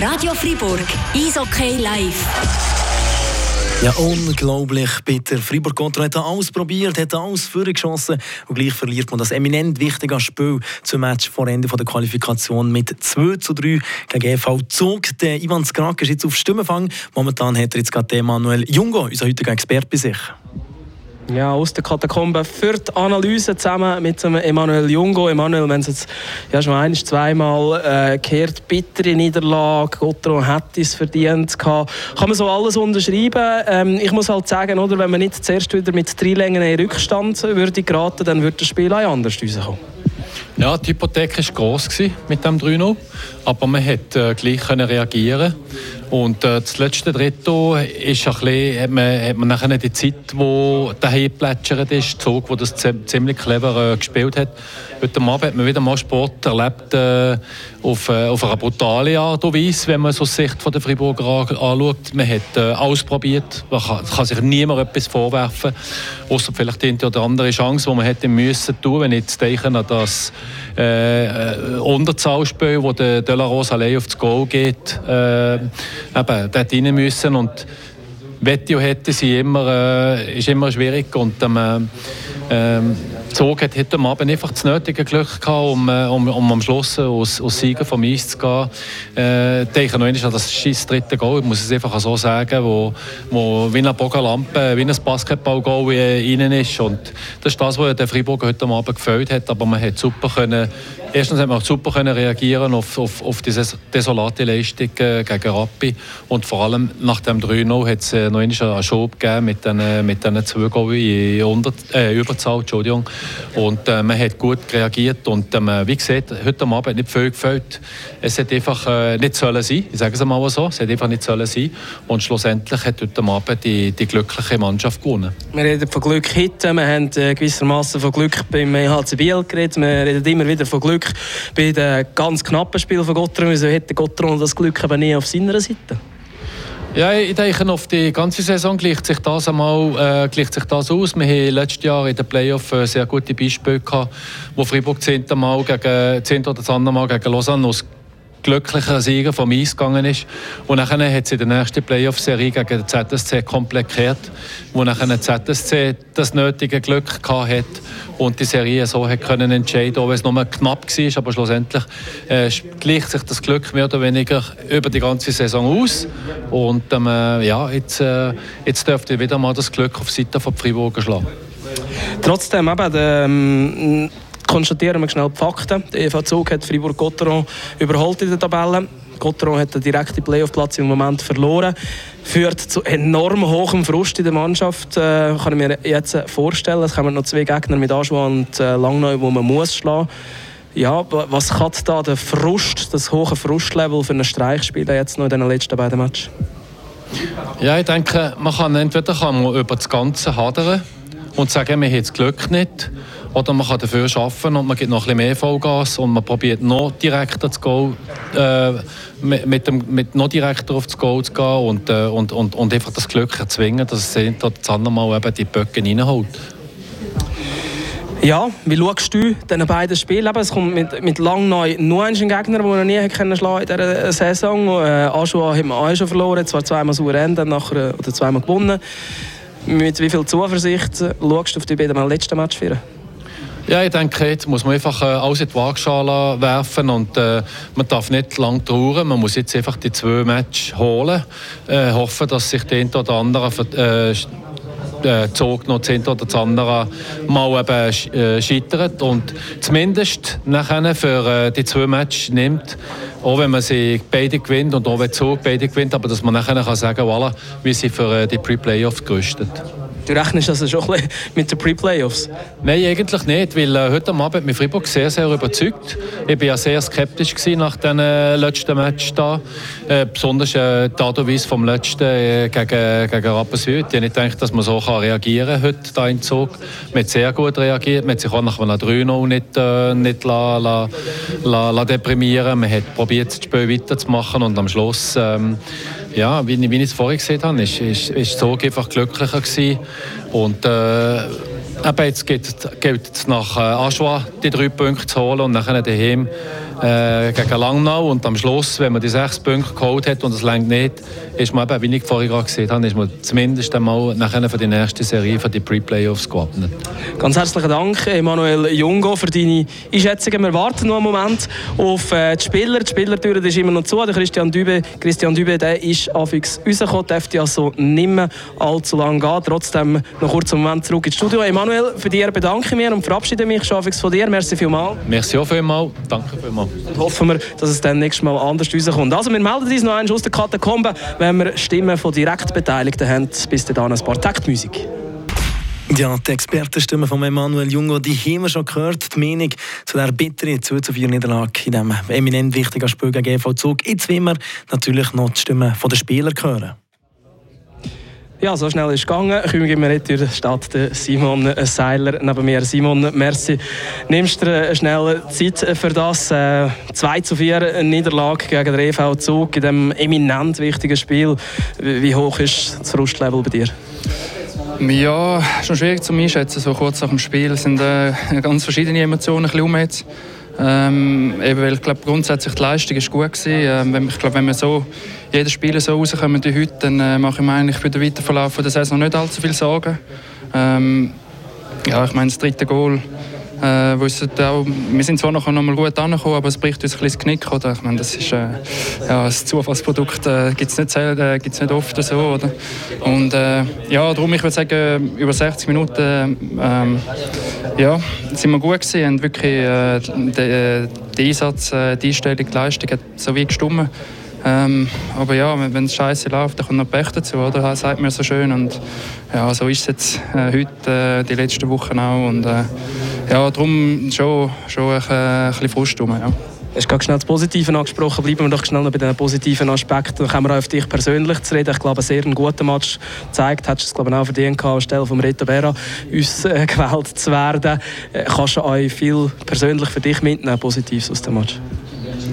Radio Fribourg, Eishockey live. Ja, unglaublich bitter. Fribourg Contra hat alles probiert, hat alles vorgeschossen und gleich verliert man das eminent wichtige Spiel zum Match vor Ende der Qualifikation mit 2 zu 3 gegen EV Zug. Der Ivan Skrak ist jetzt auf Stimmenfang. Momentan hat er jetzt gerade Emanuel Jungo, unser heutiger Experte, bei sich. Ja, aus der Katakombe für die Analyse zusammen mit Emanuel Jungo. Emanuel, wenn es jetzt ja, schon ein, zweimal äh, gehört, bittere Niederlage, Gotro hätte es verdient gehabt. Kann man so alles unterschreiben? Ähm, ich muss halt sagen, oder, wenn man nicht zuerst wieder mit drei Längen in Rückstand würde geraten, dann würde das Spiel auch anders rauskommen. Ja, die Hypothek war gross mit dem 3-0, aber man konnte äh, gleich reagieren und äh, das letzte Drittel ist ein bisschen, hat man, hat man nachher die Zeit, die daheim plätschert ist, Zug, wo das ziemlich clever äh, gespielt hat. Heute Abend hat man wieder mal Sport erlebt äh, auf, äh, auf eine brutale Art und Weise, wenn man so die Sicht von der Friburger anschaut. Man hat äh, ausprobiert, man kann, kann, sich niemand etwas vorwerfen, außer vielleicht die oder andere Chance, die man hätte müssen tun, wenn ich jetzt denke an das äh, äh Unterzahlspiel, wo der Delaros allein auf das Goal geht, äh, eben, dort rein müssen und Wettio hätte sie immer, äh, ist immer schwierig und ähm, ähm, Zug hat heute Abend einfach das nötige Glück gehabt, um, äh, um, um am Schluss aus, aus Sieger vom Eis zu gehen. Äh, ich denke noch einmal an das scheiß dritte Goal, ich muss es einfach so sagen, wo, wo wie eine Bogenlampe, wie ein Basketball-Goal rein ist. Und das ist das, was der Freiburg heute Abend gefällt hat, aber man hat super können, erstens hat man super können reagieren auf, auf, auf diese desolate Leistung äh, gegen Rappi und vor allem nach dem 3-0 hat es äh, noch einmal einen Schub gegeben mit diesen mit den zwei Goals in Unter, äh, Überzahl, Entschuldigung. Und äh, man hat gut reagiert und ähm, wie gesagt, heute Abend nicht viel gefällt. Es hat einfach äh, nicht sollen sein, ich sage es mal so, es hat einfach nicht sollen sein. Und schlussendlich hat heute Abend die, die glückliche Mannschaft gewonnen. Wir reden von Glück heute, wir haben äh, gewissermaßen von Glück beim HC Biel geredet, wir reden immer wieder von Glück bei den ganz knappen Spielen von Gottron. Wieso hätte Gottron das Glück aber nie auf seiner Seite? Ja, ich denke, auf die ganze Saison gleicht sich das einmal äh, gleicht sich das aus. Wir hatten letztes Jahr in den Playoffs äh, sehr gute Beispiele gehabt, wo Freiburg zehnte Mal gegen zehnte oder das Mal gegen Lausanne aus glücklicher Sieger vom Eis gegangen ist. Und dann hat sie in der nächsten Playoff-Serie gegen den ZSC komplett gekehrt, wo dann der ZSC das nötige Glück hatte und die Serie so hat können entscheiden, auch wenn es nur knapp war, aber schlussendlich äh, gleicht sich das Glück mehr oder weniger über die ganze Saison aus und ähm, äh, ja, jetzt, äh, jetzt dürfte wieder mal das Glück auf Seite von Freiburg schlagen. Trotzdem eben, ähm konstatieren wir schnell die Fakten. Der EV Zug hat Fribourg-Gotteron überholt in der Tabelle. Gotteron hat den direkten Playoff-Platz im Moment verloren. Führt zu enorm hohem Frust in der Mannschaft, äh, kann ich mir jetzt vorstellen. Es kommen noch zwei Gegner mit Aschua und äh, Langnau, wo man muss schlagen ja, was kann da der Frust, das hohe Frustlevel für einen Streichspieler jetzt noch in den letzten beiden Matches? Ja, ich denke, man kann entweder kann man über das Ganze hadern und sagen, wir haben das Glück nicht. Oder man kann dafür arbeiten und man gibt noch ein bisschen mehr Vollgas und man probiert noch direkter zu gehen, äh, mit, dem, mit noch direkter auf das Goal zu gehen und, äh, und, und, und einfach das Glück erzwingen, dass es das andere Mal eben die Böcke reinholt. Ja, wie schaust du diese beiden Spiele? Es kommt mit, mit Langneu nur ein Gegner, den wir noch nie können schlagen in dieser Saison. Äh, Aschua haben wir auch schon verloren, zwar zweimal souverän, dann nachher, oder zweimal gewonnen. Mit wie viel Zuversicht schaust du auf die beiden letzten Match führen? Ja, ich denke, jetzt muss man einfach äh, alles in die Waagschale werfen und äh, man darf nicht lang trauern. Man muss jetzt einfach die zwei Matches holen, äh, hoffen, dass sich der oder andere äh, äh, Zug noch das oder das andere mal eben äh, scheitert und zumindest nachher für die zwei Matches nimmt, auch wenn man sie beide gewinnt und auch wenn Zug beide gewinnt, aber dass man nachher kann sagen, voilà, wir sind für die Pre-Playoffs gerüstet. Du rechnest also schon mit den Pre-Playoffs? Nein, eigentlich nicht, weil äh, heute Abend hat mich Freiburg sehr, sehr überzeugt. Ich war ja sehr skeptisch nach dem äh, letzten Match da. Äh, besonders äh, die Art und Weise vom letzten äh, gegen, gegen Rapperswil. Ich habe nicht gedacht, dass man so kann reagieren kann heute da in Zug. Man hat sehr gut reagiert. Man hat sich auch nach einem 3 nicht, äh, nicht la, la, la, la deprimieren Man hat probiert, das Spiel weiterzumachen und am Schluss... Ähm, ja, wie, wie ich es vorhin gesehen habe, ist, ist, ist Zug einfach glücklicher gewesen. Und äh, Aber jetzt geht, es nach äh, Aschua die drei Punkte zu holen und dann daheim äh, gegen Langnau und am Schluss, wenn man die sechs Punkte geholt hat und es längt nicht, ist man eben, wie ich vorhin gerade gesehen habe, ist man zumindest einmal nachher für die nächste Serie, für die Pre-Playoffs gewappnet. Ganz herzlichen Dank, Emanuel Jungo, für deine Einschätzungen. Wir warten noch einen Moment auf äh, die Spieler. Die Spielertür ist immer noch zu. Der Christian Dübe, Christian Dübe der ist anfangs rausgekommen, dürfte also nicht mehr allzu lange gehen. Trotzdem noch kurz einen Moment zurück ins Studio. Emanuel, für dich bedanke ich mich und verabschiede mich schon von dir. Merci vielmals. Merci auch vielmals. Danke vielmals. Und hoffen wir, dass es dann nächstes Mal anders rauskommt. Also wir melden uns noch einmal aus der Katakombe, wenn wir Stimmen von direkt Beteiligten haben. Bis dann ein paar Taktmusik. Ja, die Expertenstimme von Emanuel Jungo, die haben wir schon gehört. Die Meinung zu der bitteren 2 zu 4 Niederlage in diesem eminent wichtigen Spiel gegen GV Zug. Jetzt wollen wir natürlich noch die Stimme der Spieler hören. Ja, so schnell ist es gegangen. Kommen wir nicht durch statt Simon Seiler neben mir. Simon, merci. Nimmst du schnell Zeit für das? Äh, 2 zu 4 Niederlage gegen den EV Zug in diesem eminent wichtigen Spiel. Wie hoch ist das Frustlevel bei dir? Ja, schon schwierig zu einschätzen, so kurz nach dem Spiel. Sind äh, ganz verschiedene Emotionen ein bisschen um jetzt. Ähm, eben, weil ich glaube, grundsätzlich die Leistung ist gut gewesen. Ähm, ich glaube, wenn wir so jedes Spiel so rauskommen wie heute, dann äh, mache ich mir eigentlich für den Weiterverlauf der Saison nicht allzu viel Sorgen. Ähm, ja, ich meine, das dritte Goal äh, wo auch, wir sind zwar noch einmal gut angekommen, aber es bricht uns ein bisschen das Knick. Oder? Ich meine, das ist äh, ja, ein Zufallsprodukt, äh, gibt es nicht, äh, nicht oft so. Oder? Und äh, ja, darum, ich würde sagen, über 60 Minuten ähm, ja, sind wir gut gewesen und wirklich äh, der, der Einsatz, äh, die Einstellung, die Leistung hat so wie gestimmt. Ähm, aber ja, wenn es scheiße läuft, dann kommt noch Pech dazu, oder? Das sagt mir so schön. Und ja, so ist es jetzt äh, heute, äh, die letzten Wochen auch. Und äh, ja, darum schon, schon ein, ein bisschen Frust rum, ja. Du hast gerade schnell das Positive angesprochen. Bleiben wir doch schnell noch bei den positiven Aspekten. Dann kommen wir auch auf dich persönlich zu reden. Ich glaube, sehr guter Match gezeigt. Hättest du es glaube ich, auch verdient gehabt, anstelle von Reto Berra uns äh, gewählt zu werden. Äh, kannst du euch viel persönlich für dich mitnehmen, Positives aus dem Match?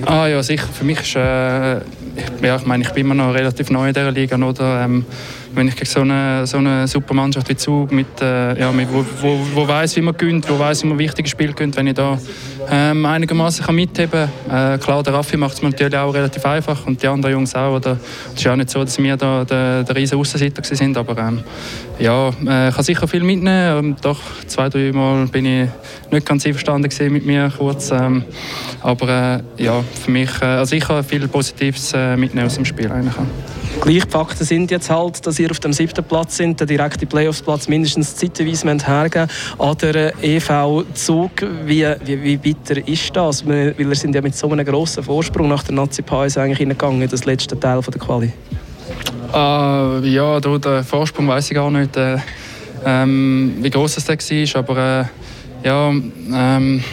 Ah ja, sicher. Für mich ist, äh, ja, ich meine, ich bin immer noch relativ neu in dieser Liga, oder? Ähm, wenn ich gegen so eine, so eine super Mannschaft wie Zug, mit, äh, ja, mit, wo, wo, wo weiß, wie man gönnt, wo weiß, wie man wichtige Spiele gönnt, wenn ich da ähm, einigermaßen mitheben kann. Äh, klar, der Raffi macht es mir natürlich auch relativ einfach und die anderen Jungs auch. Oder, es ist ja auch nicht so, dass wir da der, der riesen Aussenseiter sind, aber ähm, ja, äh, kann sicher viel mitnehmen. Ähm, doch zwei, drei Mal bin ich nicht ganz einverstanden mit mir kurz. Ähm, aber äh, ja, für mich, äh, also ich kann viel Positives äh, mitnehmen aus dem Spiel eigentlich. Gleich Fakten sind jetzt halt, dass ihr auf dem siebten Platz sind, der direkte Playoffs-Platz mindestens zeitweise hergeben an der EV Zug. Wie, wie, wie bitter ist das? Weil wir sind ja mit so einem grossen Vorsprung nach der Nazi-Pause eigentlich hineingegangen, das letzte Teil von der Quali. Uh, ja, der Vorsprung weiß ich gar nicht, äh, ähm, wie groß es war, aber äh, ja, ähm,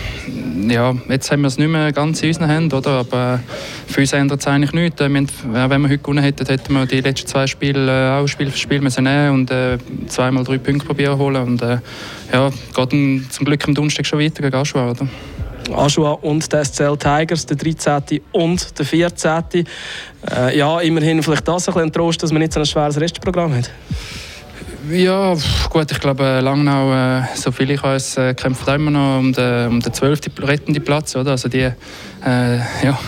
ja, jetzt haben wir es nicht mehr ganz in unseren Händen, oder? aber für uns ändert es eigentlich nichts. Wir haben, wenn wir heute gewonnen hätten, hätten wir die letzten zwei Spiele äh, auch Spiel für Spiel müssen nehmen und äh, zweimal drei Punkte probieren holen. Und äh, ja, geht zum Glück am Donnerstag schon weiter gegen Aschua. Oder? Aschua und der SCL Tigers, der 13. und der 14. Äh, ja, immerhin vielleicht das ein, ein Trost, dass man nicht so ein schweres Restprogramm hat. Ja, gut, ich glaube, Langnau, äh, so viel ich weiß, äh, kämpft immer noch um den, um den 12. rettenden Platz. Oder? Also die, äh, ja,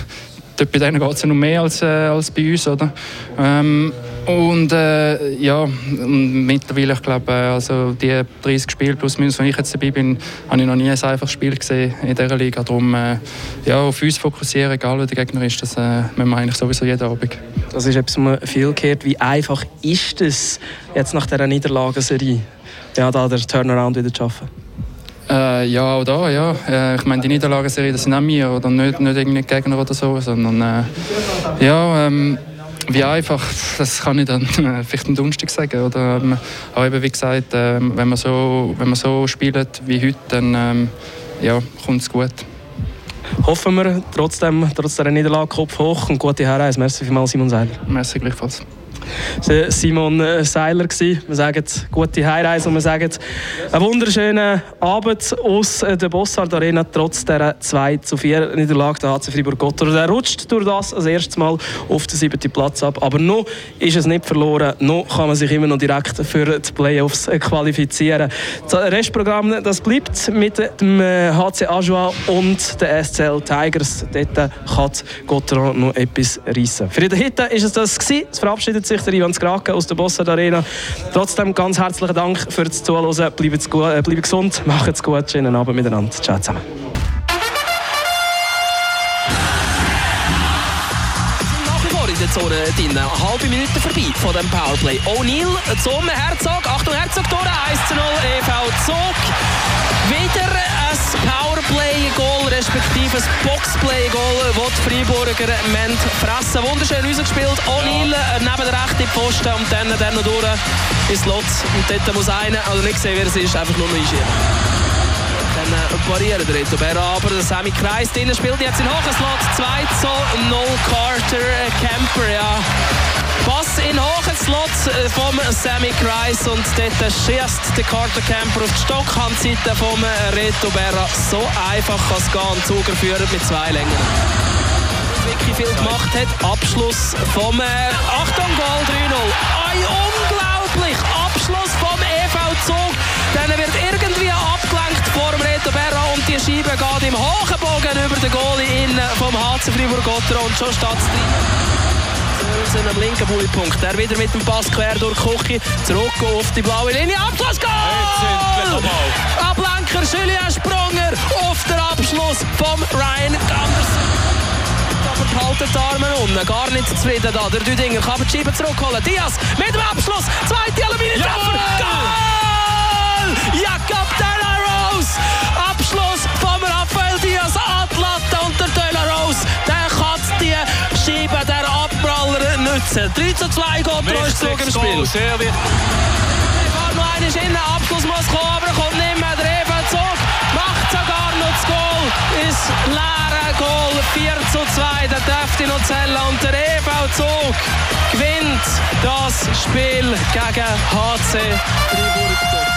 dort bei denen geht es ja noch mehr als, äh, als bei uns. Oder? Ähm, und äh, ja, mittlerweile, ich glaube, äh, also die 30 Spiele plus minus, wenn ich jetzt dabei bin, habe ich noch nie ein einfaches Spiel gesehen in dieser Liga. Darum äh, ja, auf uns fokussieren, egal wer der Gegner ist, das äh, müssen wir eigentlich sowieso jeden Abend. Das ist etwas, was man viel gehört. Wie einfach ist es jetzt nach dieser Niederlagenserie, ja, da den Turnaround wieder zu schaffen? Äh, ja, auch da, ja. Äh, ich meine, die Niederlagenserie, das sind auch wir, oder nicht, nicht irgendwie Gegner oder so, sondern äh, ja, ähm, wie einfach, das kann ich dann äh, vielleicht am Donnerstag sagen. Oder, ähm, aber eben, wie gesagt, äh, wenn, man so, wenn man so spielt wie heute, dann ähm, ja, kommt es gut. Hoffen wir trotzdem, trotz der Niederlage Kopf hoch und gute Herren. Merci vielmals, Simon Seiler. Merci gleichfalls. Simon äh, Seiler. Wir sagen gute Heimreise und wir sagen einen wunderschönen Abend aus äh, der Bossard Arena, trotz der 2 zu 4 Niederlage der HC Fribourg-Gottor. Er rutscht durch das als erstes Mal auf den siebten Platz ab. Aber noch ist es nicht verloren. Noch kann man sich immer noch direkt für die Playoffs qualifizieren. Das Restprogramm das bleibt mit dem HC Ajoa und den SCL Tigers. Dort kann Gottor noch etwas reissen. Für den Hit ist es das. Es verabschiedet sich der Ivan Skrake aus der Bossard Arena. Trotzdem ganz herzlichen Dank fürs Zuhören. Bleibt, gut, äh, bleibt gesund, macht es gut, schönen Abend miteinander. Ciao zusammen. Zone drin. Eine halbe Minute vorbei von dem Powerplay. O'Neill zum Herzog. Achtung, Herzog durch. 1 zu 0 EV Zug. Wieder ein Powerplay-Goal, respektive ein Boxplay-Goal, das die Freiburger Ment fressen. Wunderschön rausgespielt. O'Neill neben der rechten Posten und dann, dann noch durch ins Lot. Und dort muss einer, also nicht sehen, wer es ist, einfach nur noch einschieben. Äh, parieren der Reto aber der Sammy Kreis drinnen spielt jetzt in hohen Slot 2 zu 0 Carter äh, Camper, ja. Pass in hohen Slot äh, vom Sammy Kreis und dort schießt der Carter Camper auf die Stockhandseite vom äh, Reto Berra. So einfach kann es gehen. Zuger führt mit zwei Längen wirklich viel gemacht hat. Abschluss vom äh, Achtung Goal 3-0. Ein unglaublich Abschluss vom EV Zug. Dann wird irgendwie vor dem Reto Berra und die Scheibe geht im hohen Bogen über den Goalie in vom HC Fribourg-Gotteron und schon steht es drin. am linken Bullypunkt. Der wieder mit dem Pass quer durch Kuchi. Zurück auf die blaue Linie. Abschluss Goal! Ablenker Julien Sprunger auf den Abschluss vom Ryan Anderson aber behalten die Arme unten. Gar nicht zufrieden da. Der Düdinger kann die Scheibe zurückholen. Diaz mit dem Abschluss. Zweite Aluminiumtreffer. Goal! Jakob De La Rose. Abschluss von Rafael Diaz. Atlanta und der De La Rose. Der kann die Scheibe, der Abpraller nutzen. 3 zu 2 geht zurück im Spiel. Sehr wichtig. Noch einmal in Abschluss muss kommen, aber er kommt nicht mehr. Der Eva Zug macht sogar noch das Goal. Ist leere Goal. 4 zu 2. Der dürfte noch zählen. Und der EV Zug gewinnt das Spiel gegen HC Fribourg.